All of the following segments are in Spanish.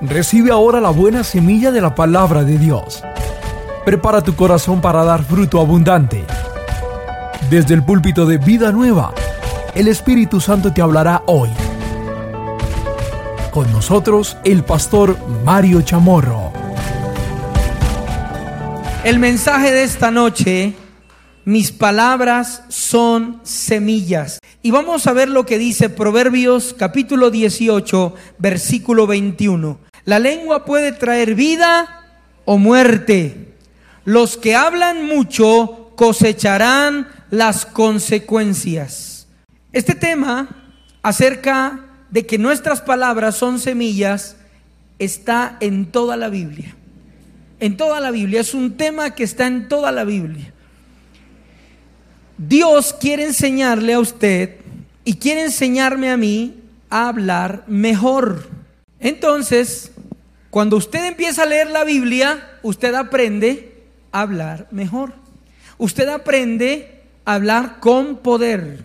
Recibe ahora la buena semilla de la palabra de Dios. Prepara tu corazón para dar fruto abundante. Desde el púlpito de Vida Nueva, el Espíritu Santo te hablará hoy. Con nosotros, el pastor Mario Chamorro. El mensaje de esta noche, mis palabras son semillas. Y vamos a ver lo que dice Proverbios capítulo 18, versículo 21. La lengua puede traer vida o muerte. Los que hablan mucho cosecharán las consecuencias. Este tema acerca de que nuestras palabras son semillas está en toda la Biblia. En toda la Biblia. Es un tema que está en toda la Biblia. Dios quiere enseñarle a usted y quiere enseñarme a mí a hablar mejor. Entonces, cuando usted empieza a leer la Biblia, usted aprende a hablar mejor. Usted aprende a hablar con poder.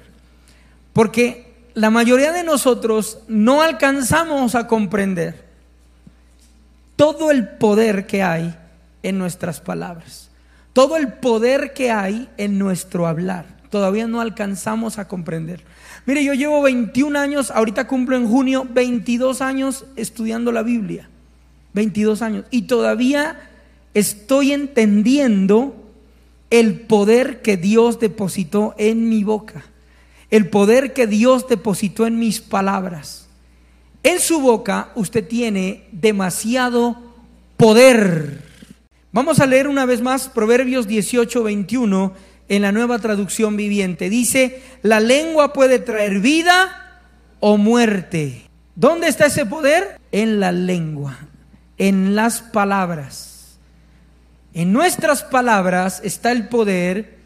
Porque la mayoría de nosotros no alcanzamos a comprender todo el poder que hay en nuestras palabras. Todo el poder que hay en nuestro hablar. Todavía no alcanzamos a comprender. Mire, yo llevo 21 años, ahorita cumplo en junio 22 años estudiando la Biblia. 22 años. Y todavía estoy entendiendo el poder que Dios depositó en mi boca. El poder que Dios depositó en mis palabras. En su boca usted tiene demasiado poder. Vamos a leer una vez más Proverbios 18, 21 en la nueva traducción viviente. Dice, la lengua puede traer vida o muerte. ¿Dónde está ese poder? En la lengua en las palabras. En nuestras palabras está el poder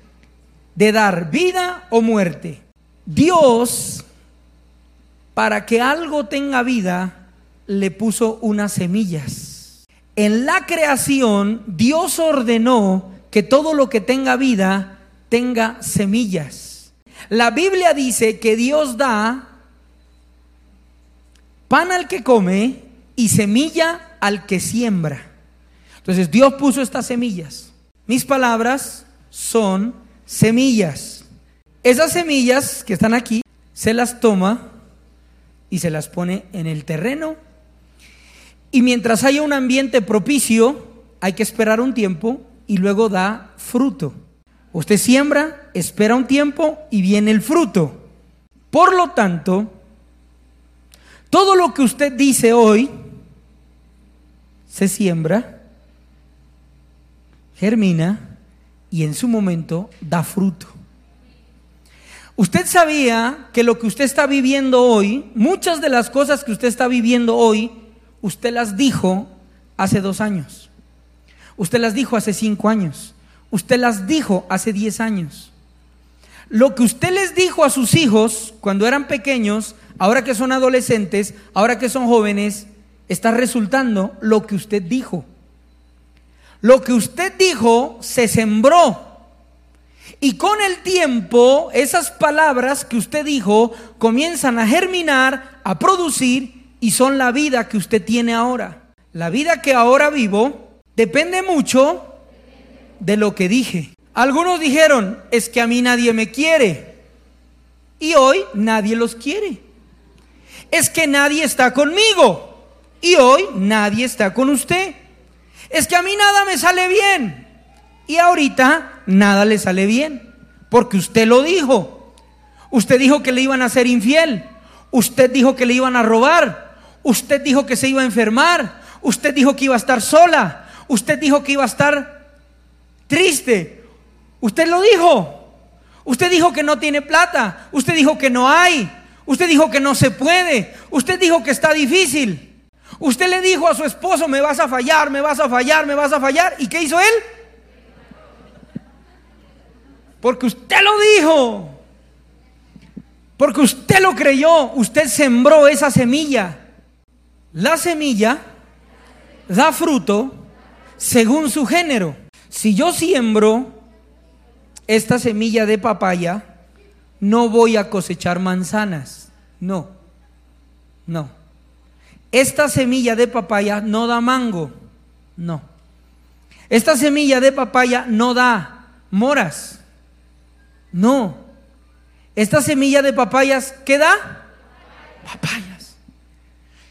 de dar vida o muerte. Dios, para que algo tenga vida, le puso unas semillas. En la creación, Dios ordenó que todo lo que tenga vida tenga semillas. La Biblia dice que Dios da pan al que come y semilla al que siembra. Entonces Dios puso estas semillas. Mis palabras son semillas. Esas semillas que están aquí, se las toma y se las pone en el terreno. Y mientras haya un ambiente propicio, hay que esperar un tiempo y luego da fruto. Usted siembra, espera un tiempo y viene el fruto. Por lo tanto, todo lo que usted dice hoy se siembra, germina y en su momento da fruto. Usted sabía que lo que usted está viviendo hoy, muchas de las cosas que usted está viviendo hoy, usted las dijo hace dos años. Usted las dijo hace cinco años. Usted las dijo hace diez años. Lo que usted les dijo a sus hijos cuando eran pequeños, ahora que son adolescentes, ahora que son jóvenes, está resultando lo que usted dijo. Lo que usted dijo se sembró. Y con el tiempo, esas palabras que usted dijo comienzan a germinar, a producir y son la vida que usted tiene ahora. La vida que ahora vivo depende mucho de lo que dije. Algunos dijeron, es que a mí nadie me quiere. Y hoy nadie los quiere. Es que nadie está conmigo. Y hoy nadie está con usted. Es que a mí nada me sale bien. Y ahorita nada le sale bien. Porque usted lo dijo. Usted dijo que le iban a ser infiel. Usted dijo que le iban a robar. Usted dijo que se iba a enfermar. Usted dijo que iba a estar sola. Usted dijo que iba a estar triste. Usted lo dijo. Usted dijo que no tiene plata. Usted dijo que no hay. Usted dijo que no se puede. Usted dijo que está difícil. Usted le dijo a su esposo, me vas a fallar, me vas a fallar, me vas a fallar. ¿Y qué hizo él? Porque usted lo dijo. Porque usted lo creyó. Usted sembró esa semilla. La semilla da fruto según su género. Si yo siembro esta semilla de papaya, no voy a cosechar manzanas. No, no. Esta semilla de papaya no da mango. No. Esta semilla de papaya no da moras. No. Esta semilla de papayas, ¿qué da? Papayas.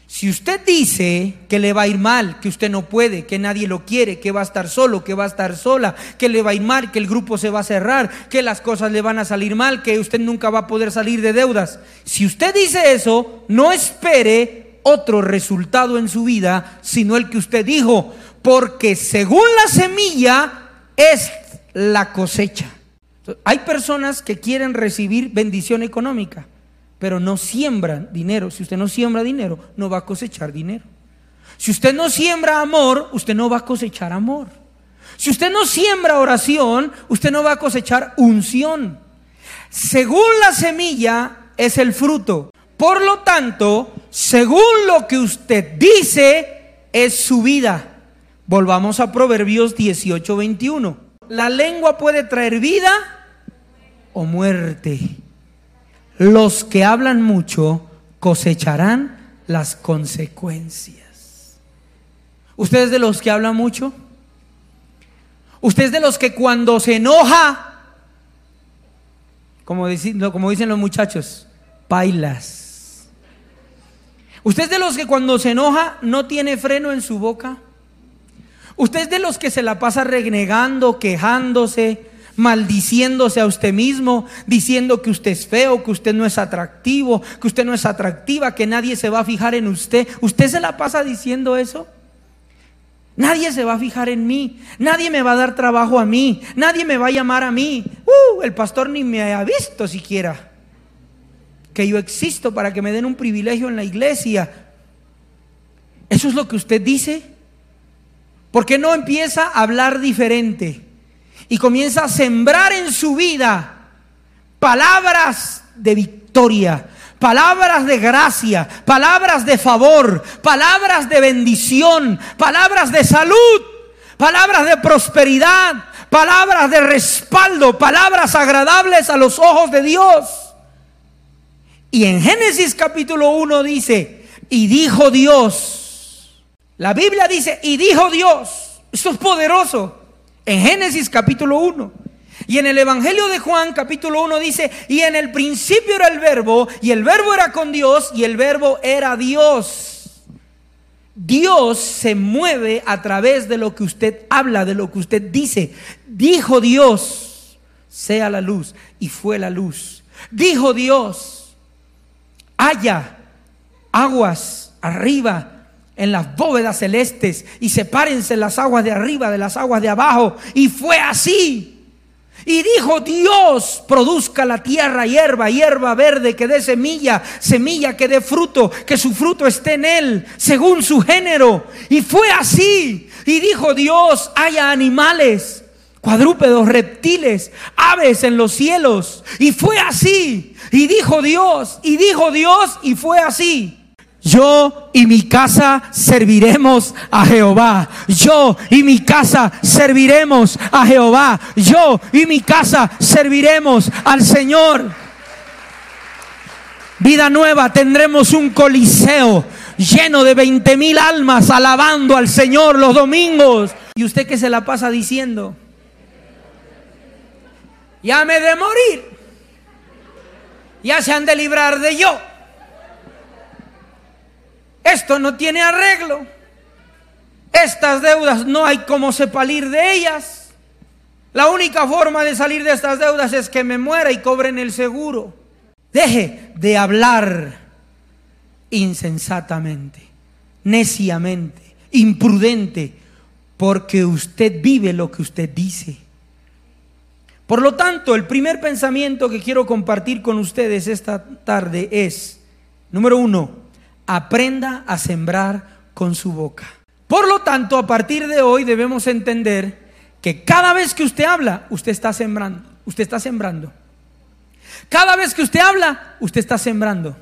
Si usted dice que le va a ir mal, que usted no puede, que nadie lo quiere, que va a estar solo, que va a estar sola, que le va a ir mal, que el grupo se va a cerrar, que las cosas le van a salir mal, que usted nunca va a poder salir de deudas. Si usted dice eso, no espere otro resultado en su vida, sino el que usted dijo, porque según la semilla es la cosecha. Hay personas que quieren recibir bendición económica, pero no siembran dinero. Si usted no siembra dinero, no va a cosechar dinero. Si usted no siembra amor, usted no va a cosechar amor. Si usted no siembra oración, usted no va a cosechar unción. Según la semilla es el fruto. Por lo tanto, según lo que usted dice, es su vida. Volvamos a Proverbios 18, 21. La lengua puede traer vida o muerte. Los que hablan mucho cosecharán las consecuencias. ¿Usted es de los que hablan mucho? ¿Usted es de los que cuando se enoja, como dicen, como dicen los muchachos, bailas? ¿Usted es de los que cuando se enoja no tiene freno en su boca? Usted es de los que se la pasa renegando, quejándose, maldiciéndose a usted mismo, diciendo que usted es feo, que usted no es atractivo, que usted no es atractiva, que nadie se va a fijar en usted. ¿Usted se la pasa diciendo eso? Nadie se va a fijar en mí, nadie me va a dar trabajo a mí, nadie me va a llamar a mí. Uh, el pastor ni me ha visto siquiera que yo existo para que me den un privilegio en la iglesia. ¿Eso es lo que usted dice? ¿Por qué no empieza a hablar diferente? Y comienza a sembrar en su vida palabras de victoria, palabras de gracia, palabras de favor, palabras de bendición, palabras de salud, palabras de prosperidad, palabras de respaldo, palabras agradables a los ojos de Dios. Y en Génesis capítulo 1 dice, y dijo Dios, la Biblia dice, y dijo Dios, esto es poderoso, en Génesis capítulo 1. Y en el Evangelio de Juan capítulo 1 dice, y en el principio era el verbo, y el verbo era con Dios, y el verbo era Dios. Dios se mueve a través de lo que usted habla, de lo que usted dice. Dijo Dios, sea la luz, y fue la luz. Dijo Dios, haya aguas arriba en las bóvedas celestes y sepárense las aguas de arriba de las aguas de abajo. Y fue así. Y dijo Dios, produzca la tierra hierba, hierba verde que dé semilla, semilla que dé fruto, que su fruto esté en él, según su género. Y fue así. Y dijo Dios, haya animales, cuadrúpedos, reptiles, aves en los cielos. Y fue así. Y dijo Dios, y dijo Dios, y fue así. Yo y mi casa serviremos a Jehová. Yo y mi casa serviremos a Jehová. Yo y mi casa serviremos al Señor. Vida nueva, tendremos un coliseo lleno de 20 mil almas alabando al Señor los domingos. ¿Y usted qué se la pasa diciendo? Ya me de morir. Ya se han de librar de yo. Esto no tiene arreglo. Estas deudas no hay cómo sepalir de ellas. La única forma de salir de estas deudas es que me muera y cobren el seguro. Deje de hablar insensatamente, neciamente, imprudente, porque usted vive lo que usted dice. Por lo tanto, el primer pensamiento que quiero compartir con ustedes esta tarde es, número uno, aprenda a sembrar con su boca. Por lo tanto, a partir de hoy debemos entender que cada vez que usted habla, usted está sembrando. Usted está sembrando. Cada vez que usted habla, usted está sembrando.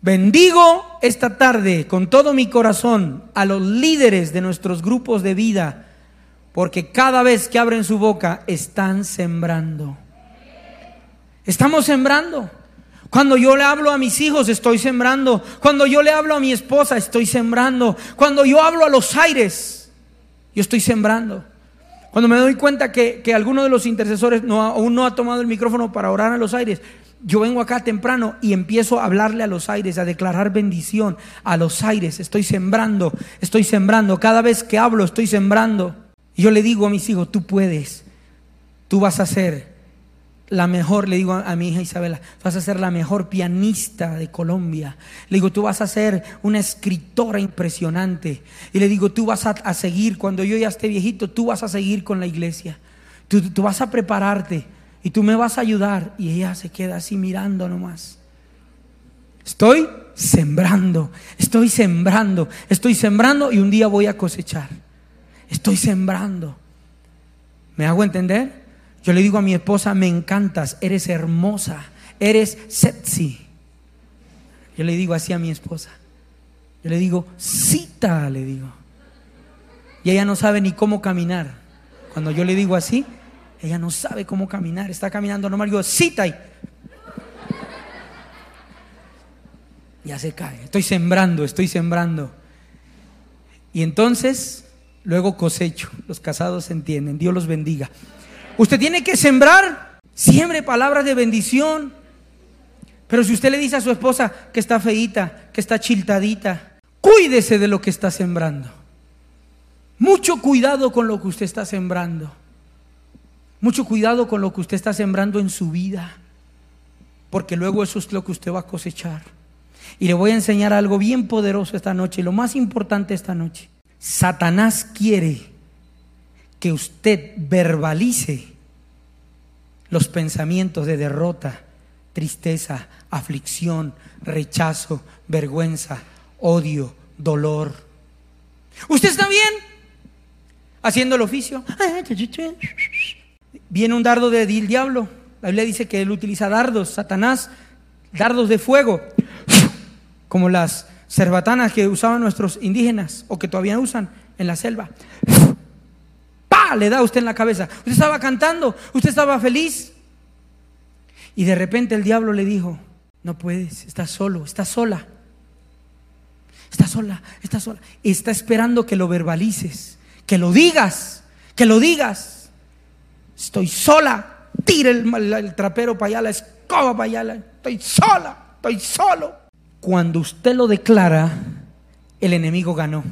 Bendigo esta tarde con todo mi corazón a los líderes de nuestros grupos de vida, porque cada vez que abren su boca están sembrando. Estamos sembrando. Cuando yo le hablo a mis hijos, estoy sembrando. Cuando yo le hablo a mi esposa, estoy sembrando. Cuando yo hablo a los aires, yo estoy sembrando. Cuando me doy cuenta que, alguno de los intercesores no, aún no ha tomado el micrófono para orar a los aires, yo vengo acá temprano y empiezo a hablarle a los aires, a declarar bendición a los aires. Estoy sembrando, estoy sembrando. Cada vez que hablo, estoy sembrando. Yo le digo a mis hijos, tú puedes, tú vas a ser la mejor, le digo a, mi hija Isabela, vas a ser la mejor pianista de Colombia. Le digo, tú vas a ser una escritora impresionante. Y le digo, tú vas a, seguir, cuando yo ya esté viejito, tú vas a seguir con la iglesia. Tú, tú, vas a prepararte y tú me vas a ayudar. Y ella se queda así mirando nomás. Estoy sembrando, estoy sembrando, estoy sembrando y un día voy a cosechar. Estoy sembrando. ¿Me hago entender? Yo le digo a mi esposa, me encantas, eres hermosa, eres sexy. Yo le digo así a mi esposa. Yo le digo, cita, le digo. Y ella no sabe ni cómo caminar. Cuando yo le digo así, ella no sabe cómo caminar. Está caminando normal. Yo digo, cita. Y ya se cae. Estoy sembrando, estoy sembrando. Y entonces, luego cosecho. Los casados entienden. Dios los bendiga. Usted tiene que sembrar, siembre palabras de bendición. Pero si usted le dice a su esposa que está feíta, que está chiltadita, cuídese de lo que está sembrando. Mucho cuidado con lo que usted está sembrando. Mucho cuidado con lo que usted está sembrando en su vida. Porque luego eso es lo que usted va a cosechar. Y le voy a enseñar algo bien poderoso esta noche, lo más importante esta noche. Satanás quiere que usted verbalice los pensamientos de derrota, tristeza, aflicción, rechazo, vergüenza, odio, dolor. ¿Usted está bien? Haciendo el oficio. Viene un dardo del diablo. La Biblia dice que él utiliza dardos, Satanás, dardos de fuego, como las cerbatanas que usaban nuestros indígenas o que todavía usan en la selva le da usted en la cabeza. Usted estaba cantando, usted estaba feliz. Y de repente el diablo le dijo, no puedes, estás solo, estás sola. Estás sola, estás sola. Está esperando que lo verbalices, que lo digas, que lo digas. Estoy sola. Tire el, trapero para allá, la escoba para allá. Estoy sola, estoy solo. Cuando usted lo declara, el enemigo ganó.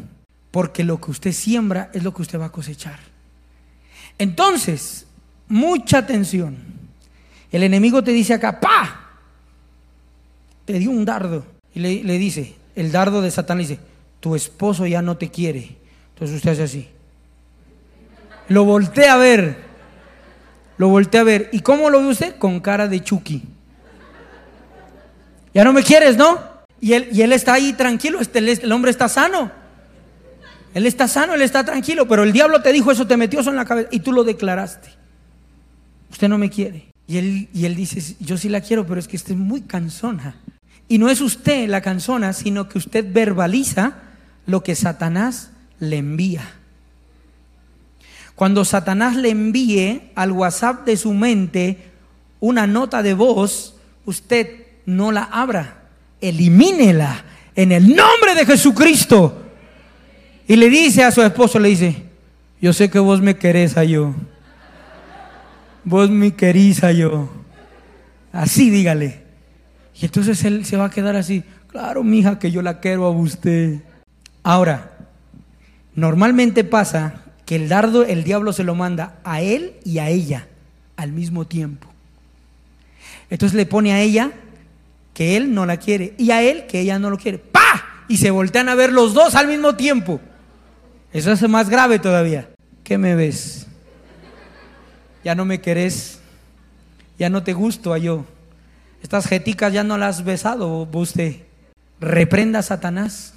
Porque lo que usted siembra es lo que usted va a cosechar. Entonces, mucha atención. El enemigo te dice acá, ¡pa! Te dio un dardo. Y le, dice, el dardo de Satán le dice, tu esposo ya no te quiere. Entonces usted hace así. Lo voltea a ver. Lo voltea a ver. ¿Y cómo lo ve usted? Con cara de Chucky. Ya no me quieres, ¿no? Y él, está ahí tranquilo. Este, el hombre está sano. Él está sano, él está tranquilo, pero el diablo te dijo eso, te metió eso en la cabeza y tú lo declaraste. Usted no me quiere. Y él, y él dice, yo sí la quiero, pero es que usted es muy cansona. Y no es usted la cansona, sino que usted verbaliza lo que Satanás le envía. Cuando Satanás le envíe al WhatsApp de su mente una nota de voz, usted no la abra, elimínela en el nombre de Jesucristo. Y le dice a su esposo, le dice, yo sé que vos me querés a yo. Vos me querís a yo. Así dígale. Y entonces él se va a quedar así. Claro, mija, que yo la quiero a usted. Ahora, normalmente pasa que el dardo, el diablo se lo manda a él y a ella al mismo tiempo. Entonces le pone a ella que él no la quiere y a él que ella no lo quiere. ¡Pah! Y se voltean a ver los dos al mismo tiempo. Eso es más grave todavía. ¿Qué me ves? Ya no me querés. Ya no te gusto a yo. Estas jeticas ya no las has besado usted. Reprenda a Satanás.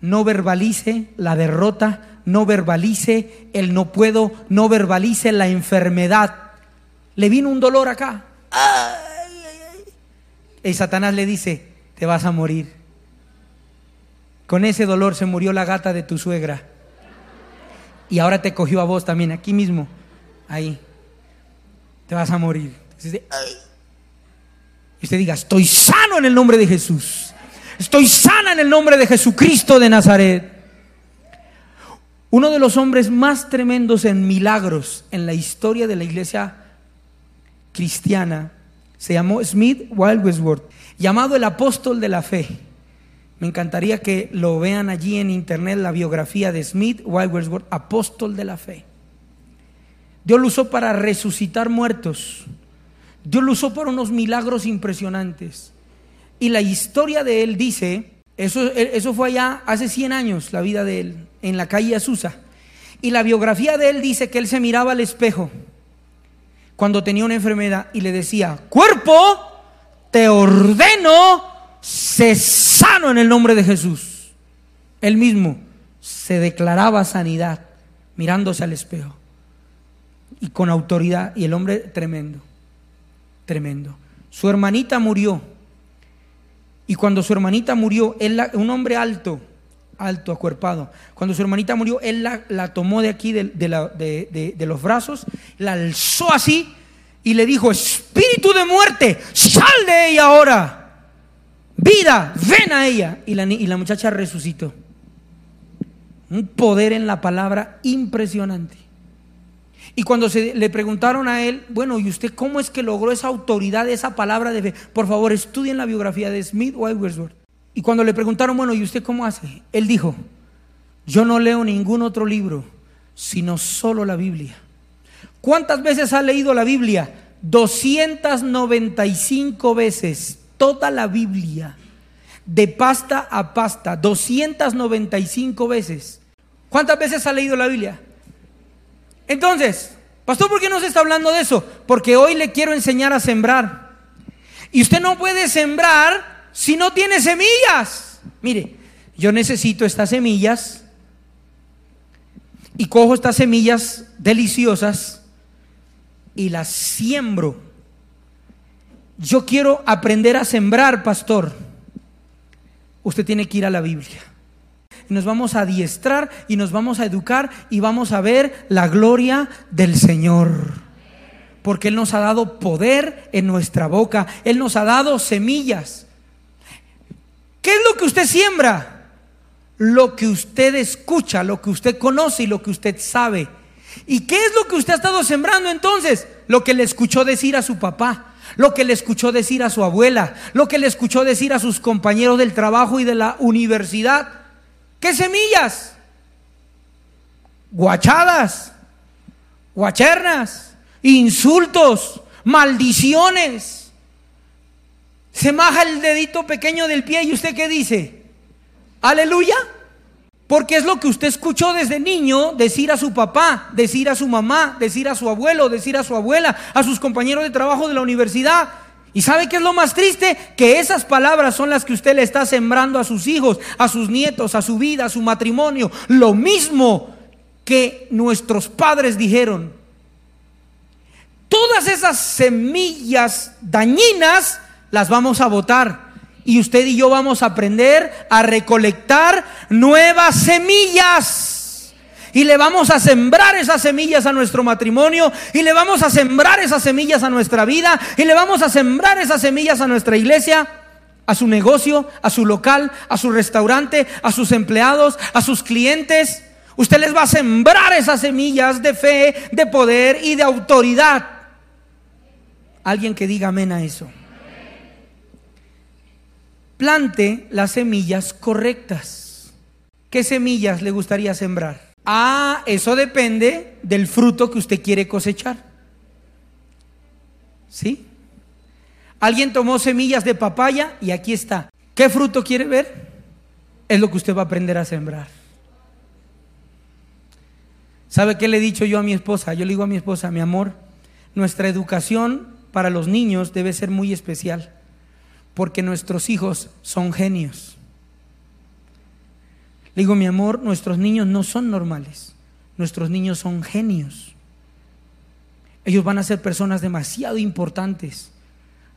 No verbalice la derrota, no verbalice el no puedo, no verbalice la enfermedad. Le vino un dolor acá. Y Satanás le dice, te vas a morir. Con ese dolor se murió la gata de tu suegra. Y ahora te cogió a vos también, aquí mismo. Ahí. Te vas a morir. Y usted diga, estoy sano en el nombre de Jesús. Estoy sana en el nombre de Jesucristo de Nazaret. Uno de los hombres más tremendos en milagros en la historia de la iglesia cristiana se llamó Smith Wigglesworth, llamado el apóstol de la fe. Me encantaría que lo vean allí en internet la biografía de Smith Wigglesworth, apóstol de la fe. Dios lo usó para resucitar muertos. Dios lo usó para unos milagros impresionantes. Y la historia de él dice, eso, eso fue allá hace 100 años, la vida de él, en la calle Azusa. Y la biografía de él dice que él se miraba al espejo cuando tenía una enfermedad y le decía, cuerpo, te ordeno, sé sano en el nombre de Jesús. Él mismo se declaraba sanidad mirándose al espejo y con autoridad y el hombre tremendo, tremendo. Su hermanita murió y cuando su hermanita murió, él un hombre alto, alto, acuerpado, cuando su hermanita murió, él la, tomó de aquí, de, de, los brazos, la alzó así y le dijo, espíritu de muerte, sal de ella ahora. Vida, ven a ella. Y la, y la muchacha resucitó. Un poder en la palabra impresionante. Y cuando se le preguntaron a él, bueno, ¿y usted cómo es que logró esa autoridad, esa palabra de fe? Por favor, estudien la biografía de Smith Wigglesworth. Y cuando le preguntaron, bueno, ¿y usted cómo hace? Él dijo, yo no leo ningún otro libro, sino solo la Biblia. ¿Cuántas veces ha leído la Biblia? 295 veces, toda la Biblia, de pasta a pasta, 295 veces. ¿Cuántas veces ha leído la Biblia? Entonces, pastor, ¿por qué no se está hablando de eso? Porque hoy le quiero enseñar a sembrar. Y usted no puede sembrar si no tiene semillas. Mire, yo necesito estas semillas y cojo estas semillas deliciosas y las siembro. Yo quiero aprender a sembrar, pastor. Usted tiene que ir a la Biblia nos vamos a adiestrar y nos vamos a educar y vamos a ver la gloria del Señor. Porque Él nos ha dado poder en nuestra boca, Él nos ha dado semillas. ¿Qué es lo que usted siembra? Lo que usted escucha, lo que usted conoce y lo que usted sabe. ¿Y qué es lo que usted ha estado sembrando entonces? Lo que le escuchó decir a su papá, lo que le escuchó decir a su abuela, lo que le escuchó decir a sus compañeros del trabajo y de la universidad. ¿Qué semillas? Guachadas, guachernas, insultos, maldiciones. Se maja el dedito pequeño del pie y usted qué dice? Aleluya. Porque es lo que usted escuchó desde niño decir a su papá, decir a su mamá, decir a su abuelo, decir a su abuela, a sus compañeros de trabajo de la universidad. ¿Y sabe qué es lo más triste? Que esas palabras son las que usted le está sembrando a sus hijos, a sus nietos, a su vida, a su matrimonio. Lo mismo que nuestros padres dijeron. Todas esas semillas dañinas las vamos a botar. Y usted y yo vamos a aprender a recolectar nuevas semillas y le vamos a sembrar esas semillas a nuestro matrimonio y le vamos a sembrar esas semillas a nuestra vida y le vamos a sembrar esas semillas a nuestra iglesia, a su negocio, a su local, a su restaurante, a sus empleados, a sus clientes. Usted les va a sembrar esas semillas de fe, de poder y de autoridad. Alguien que diga amén a eso. Plante las semillas correctas. ¿Qué semillas le gustaría sembrar? Ah, eso depende del fruto que usted quiere cosechar. ¿Sí? Alguien tomó semillas de papaya y aquí está. ¿Qué fruto quiere ver? Es lo que usted va a aprender a sembrar. ¿Sabe qué le he dicho yo a mi esposa? Yo le digo a mi esposa, mi amor, nuestra educación para los niños debe ser muy especial, porque nuestros hijos son genios. Le digo, mi amor, nuestros niños no son normales. Nuestros niños son genios. Ellos van a ser personas demasiado importantes.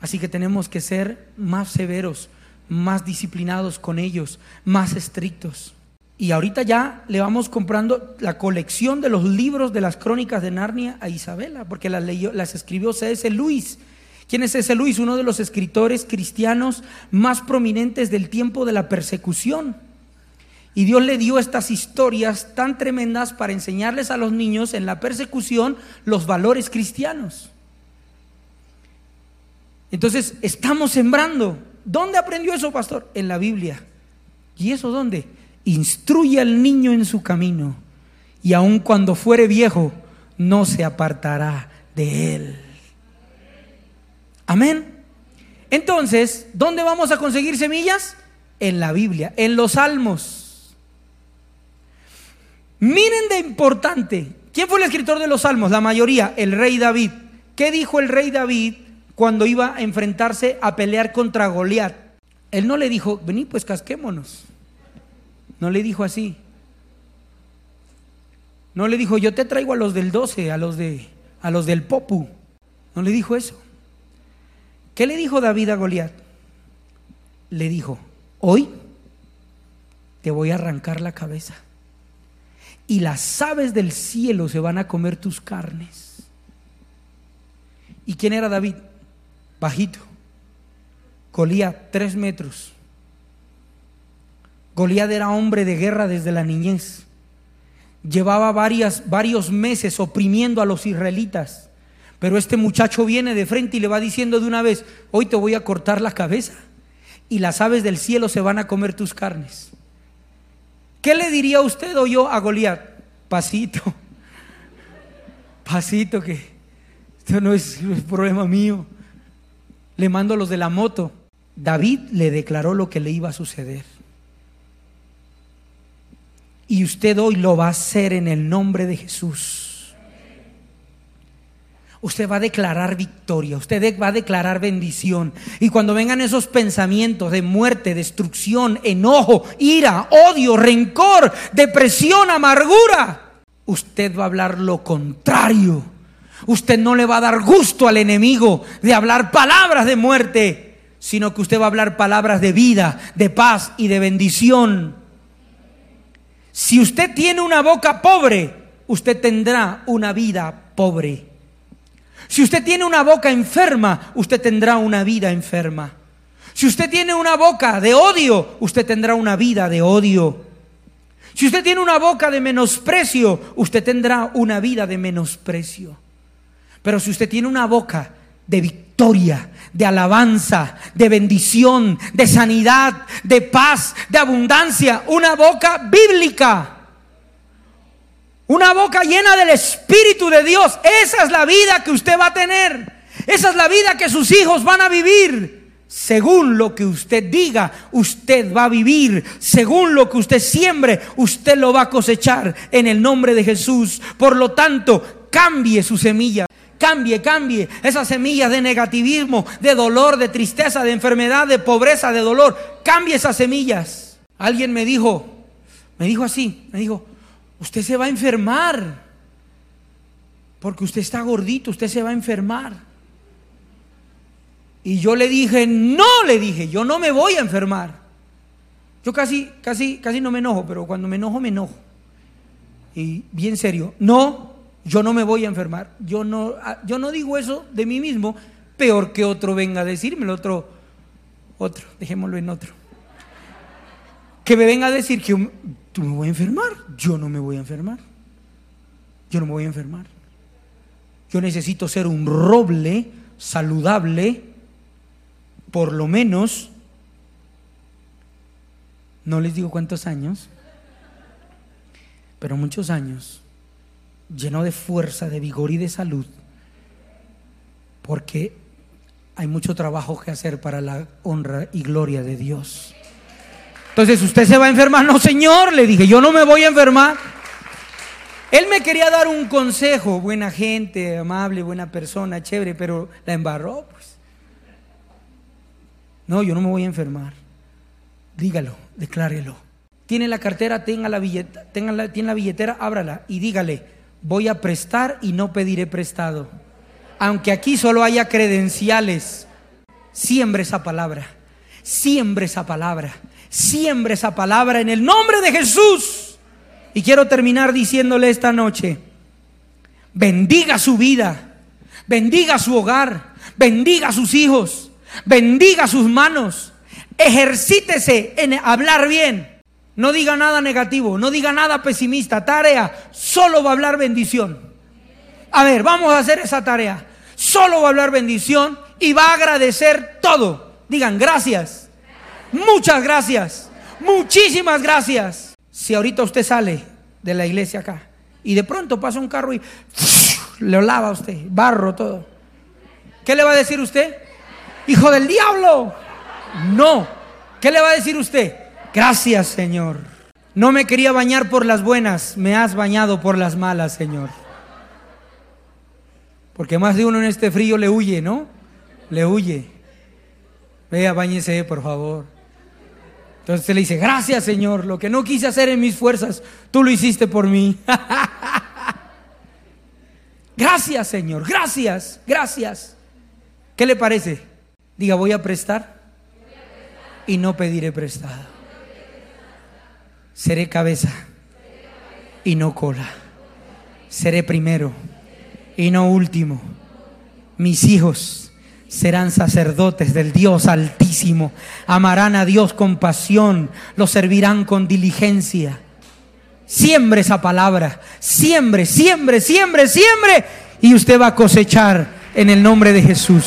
Así que tenemos que ser más severos, más disciplinados con ellos, más estrictos. Y ahorita ya le vamos comprando la colección de los libros de las crónicas de Narnia a Isabela, porque las, leyó, las escribió C.S. Luis, ¿Quién es ese Luis? Uno de los escritores cristianos más prominentes del tiempo de la persecución. Y Dios le dio estas historias tan tremendas para enseñarles a los niños en la persecución los valores cristianos. Entonces, estamos sembrando. ¿Dónde aprendió eso, pastor? En la Biblia. ¿Y eso dónde? Instruye al niño en su camino. Y aun cuando fuere viejo, no se apartará de él. Amén. Entonces, ¿dónde vamos a conseguir semillas? En la Biblia, en los salmos. Miren de importante. ¿Quién fue el escritor de los salmos? La mayoría, el rey David. ¿Qué dijo el rey David cuando iba a enfrentarse a pelear contra Goliat? Él no le dijo, vení pues casquémonos. No le dijo así. No le dijo, yo te traigo a los del 12, a los, de, a los del Popu. No le dijo eso. ¿Qué le dijo David a Goliat? Le dijo, hoy te voy a arrancar la cabeza y las aves del cielo se van a comer tus carnes. ¿Y quién era David? Bajito. Goliat, tres metros. Goliat era hombre de guerra desde la niñez. Llevaba varias, varios meses oprimiendo a los israelitas. Pero este muchacho viene de frente y le va diciendo de una vez, hoy te voy a cortar la cabeza y las aves del cielo se van a comer tus carnes. ¿Qué le diría usted o yo a Goliat? Pasito, pasito que esto no es, no es problema mío. Le mando a los de la moto. David le declaró lo que le iba a suceder. Y usted hoy lo va a hacer en el nombre de Jesús usted va a declarar victoria, usted va a declarar bendición. Y cuando vengan esos pensamientos de muerte, destrucción, enojo, ira, odio, rencor, depresión, amargura, usted va a hablar lo contrario. Usted no le va a dar gusto al enemigo de hablar palabras de muerte, sino que usted va a hablar palabras de vida, de paz y de bendición. Si usted tiene una boca pobre, usted tendrá una vida pobre. Si usted tiene una boca enferma, usted tendrá una vida enferma. Si usted tiene una boca de odio, usted tendrá una vida de odio. Si usted tiene una boca de menosprecio, usted tendrá una vida de menosprecio. Pero si usted tiene una boca de victoria, de alabanza, de bendición, de sanidad, de paz, de abundancia, una boca bíblica, una boca llena del Espíritu de Dios. Esa es la vida que usted va a tener. Esa es la vida que sus hijos van a vivir. Según lo que usted diga, usted va a vivir. Según lo que usted siembre, usted lo va a cosechar en el nombre de Jesús. Por lo tanto, cambie su semilla. Cambie, cambie esas semillas de negativismo, de dolor, de tristeza, de enfermedad, de pobreza, de dolor. Cambie esas semillas. Alguien me dijo, me dijo así, me dijo, usted se va a enfermar. Porque usted está gordito, usted se va a enfermar. Y yo le dije, no, le dije, yo no me voy a enfermar. Yo casi, casi, casi no me enojo, pero cuando me enojo, me enojo. Y bien serio, no, yo no me voy a enfermar. Yo no, ah, yo no digo eso de mí mismo, peor que otro venga a decirme, otro, otro, dejémoslo en otro. Que me venga a decir que tú me voy a enfermar. Yo no me voy a enfermar. Yo no me voy a enfermar. Yo necesito ser un roble saludable, por lo menos, no les digo cuántos años, pero muchos años, lleno de fuerza, de vigor y de salud, porque hay mucho trabajo que hacer para la honra y gloria de Dios. Entonces, ¿usted se va a enfermar? No, señor, le dije, yo no me voy a enfermar. Él me quería dar un consejo, buena gente, amable, buena persona, chévere, pero la embarró, pues. No, yo no me voy a enfermar. Dígalo, declárelo. Tiene la cartera, tenga la billetera, tenga la, tiene la billetera, ábrala y dígale, voy a prestar y no pediré prestado. Aunque aquí solo haya credenciales, siembre esa palabra, siembre esa palabra. Siembre esa palabra en el nombre de Jesús. Y quiero terminar diciéndole esta noche, bendiga su vida, bendiga su hogar, bendiga sus hijos, bendiga sus manos, ejercítese en hablar bien. No diga nada negativo, no diga nada pesimista. Tarea, solo va a hablar bendición. A ver, vamos a hacer esa tarea. Solo va a hablar bendición y va a agradecer todo. Digan gracias. Muchas gracias. Muchísimas gracias. Si ahorita usted sale de la iglesia acá y de pronto pasa un carro y le lava a usted, barro todo. ¿Qué le va a decir usted? Hijo del diablo. No. ¿Qué le va a decir usted? Gracias, Señor. No me quería bañar por las buenas, me has bañado por las malas, Señor. Porque más de uno en este frío le huye, ¿no? Le huye. Vea, bañese, por favor. Entonces le dice, gracias Señor, lo que no quise hacer en mis fuerzas, tú lo hiciste por mí. gracias Señor, gracias, gracias. ¿Qué le parece? Diga, voy a prestar y no pediré prestado. Seré cabeza y no cola. Seré primero y no último. Mis hijos serán sacerdotes del Dios Altísimo. Amarán a Dios con pasión, lo servirán con diligencia. Siembre esa palabra, siembre, siembre, siembre, siembre, y usted va a cosechar en el nombre de Jesús.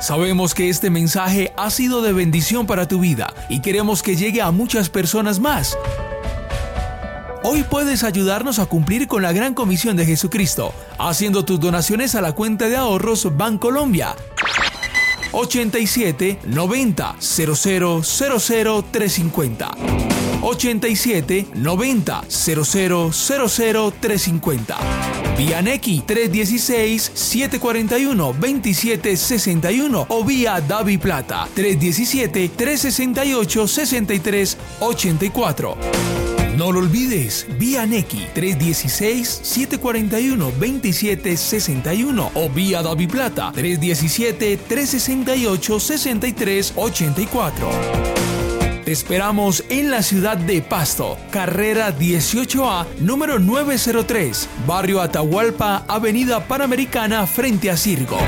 Sabemos que este mensaje ha sido de bendición para tu vida y queremos que llegue a muchas personas más. Hoy puedes ayudarnos a cumplir con la gran comisión de Jesucristo, haciendo tus donaciones a la cuenta de ahorros Bancolombia. 87 90 00 00 350 87 90 00 00 350 Vía Nequi 316 741 27 61 o vía Davi Plata 317 368 63 84 no lo olvides, vía Neki 316-741-2761 o vía Davi Plata 317-368-6384. Te esperamos en la ciudad de Pasto, carrera 18A, número 903, barrio Atahualpa, avenida Panamericana, frente a Circo.